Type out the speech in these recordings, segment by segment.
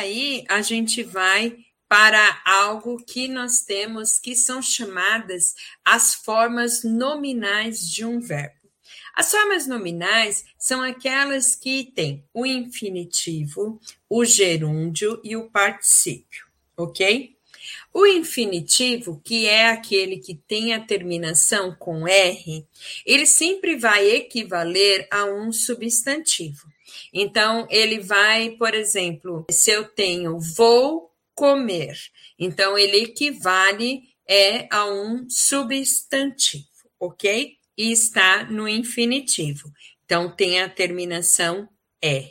aí a gente vai para algo que nós temos que são chamadas as formas nominais de um verbo. As formas nominais são aquelas que têm o infinitivo, o gerúndio e o particípio, ok? O infinitivo, que é aquele que tem a terminação com R, ele sempre vai equivaler a um substantivo. Então, ele vai, por exemplo, se eu tenho vou comer, então ele equivale é a um substantivo, ok? E está no infinitivo. Então, tem a terminação R.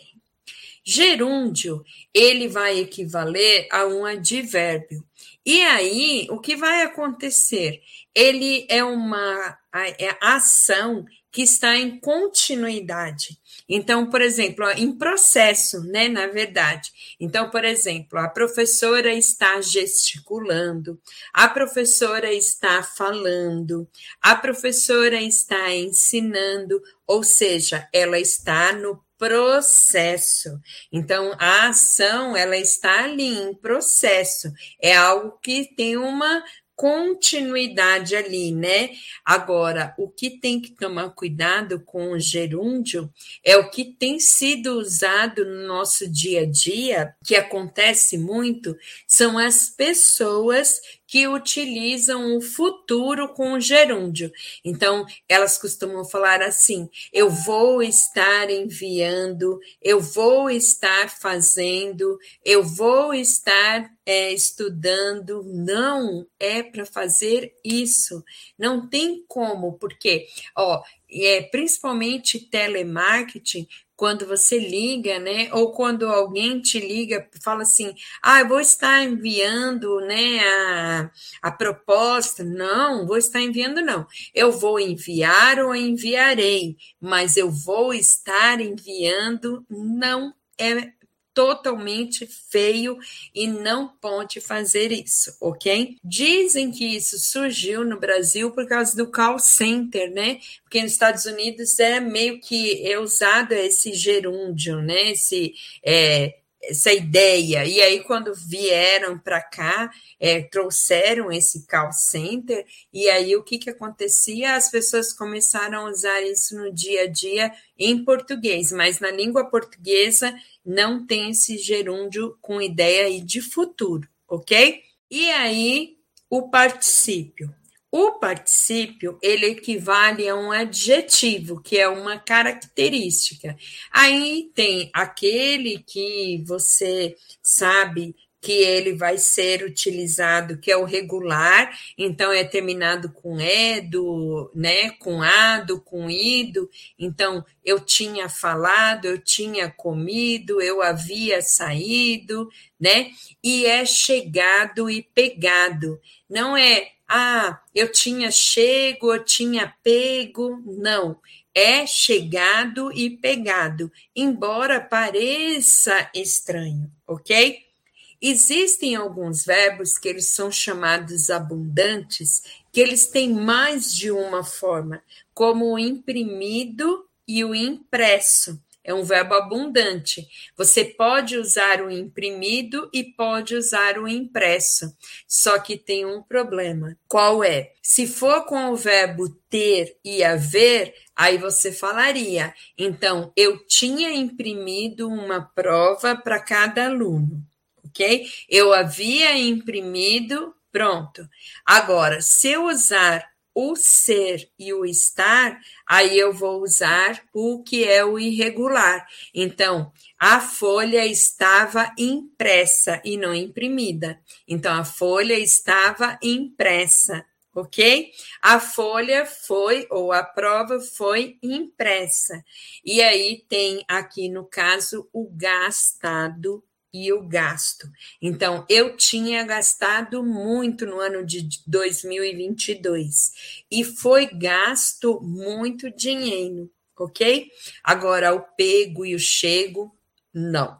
Gerúndio, ele vai equivaler a um advérbio. E aí, o que vai acontecer? Ele é uma é ação que está em continuidade. Então, por exemplo, em processo, né, na verdade. Então, por exemplo, a professora está gesticulando, a professora está falando, a professora está ensinando, ou seja, ela está no processo. Então, a ação, ela está ali em processo. É algo que tem uma continuidade ali, né? Agora, o que tem que tomar cuidado com o gerúndio é o que tem sido usado no nosso dia a dia, que acontece muito, são as pessoas que utilizam o futuro com o gerúndio. Então, elas costumam falar assim: eu vou estar enviando, eu vou estar fazendo, eu vou estar é, estudando. Não é para fazer isso. Não tem como, porque, ó, é, principalmente telemarketing, quando você liga, né? Ou quando alguém te liga, fala assim: ah, eu vou estar enviando né, a, a proposta. Não, vou estar enviando, não. Eu vou enviar ou enviarei, mas eu vou estar enviando, não é totalmente feio e não pode fazer isso, ok? Dizem que isso surgiu no Brasil por causa do call center, né? Porque nos Estados Unidos é meio que é usado esse gerúndio, né? Esse é, essa ideia. E aí, quando vieram para cá, é, trouxeram esse call center, e aí o que, que acontecia? As pessoas começaram a usar isso no dia a dia em português, mas na língua portuguesa não tem esse gerúndio com ideia de futuro, ok? E aí, o particípio. O particípio, ele equivale a um adjetivo, que é uma característica. Aí tem aquele que você sabe que ele vai ser utilizado, que é o regular, então é terminado com edo, né, com ado, com ido. Então, eu tinha falado, eu tinha comido, eu havia saído, né? E é chegado e pegado. Não é ah, eu tinha chego, eu tinha pego. Não, é chegado e pegado, embora pareça estranho, ok? Existem alguns verbos que eles são chamados abundantes, que eles têm mais de uma forma, como o imprimido e o impresso é um verbo abundante. Você pode usar o imprimido e pode usar o impresso. Só que tem um problema. Qual é? Se for com o verbo ter e haver, aí você falaria: então, eu tinha imprimido uma prova para cada aluno, ok? Eu havia imprimido, pronto. Agora, se eu usar o ser e o estar, aí eu vou usar o que é o irregular. Então, a folha estava impressa e não imprimida. Então, a folha estava impressa, ok? A folha foi, ou a prova foi impressa. E aí tem aqui, no caso, o gastado e o gasto. Então, eu tinha gastado muito no ano de 2022 e foi gasto muito dinheiro, ok? Agora, o pego e o chego, não.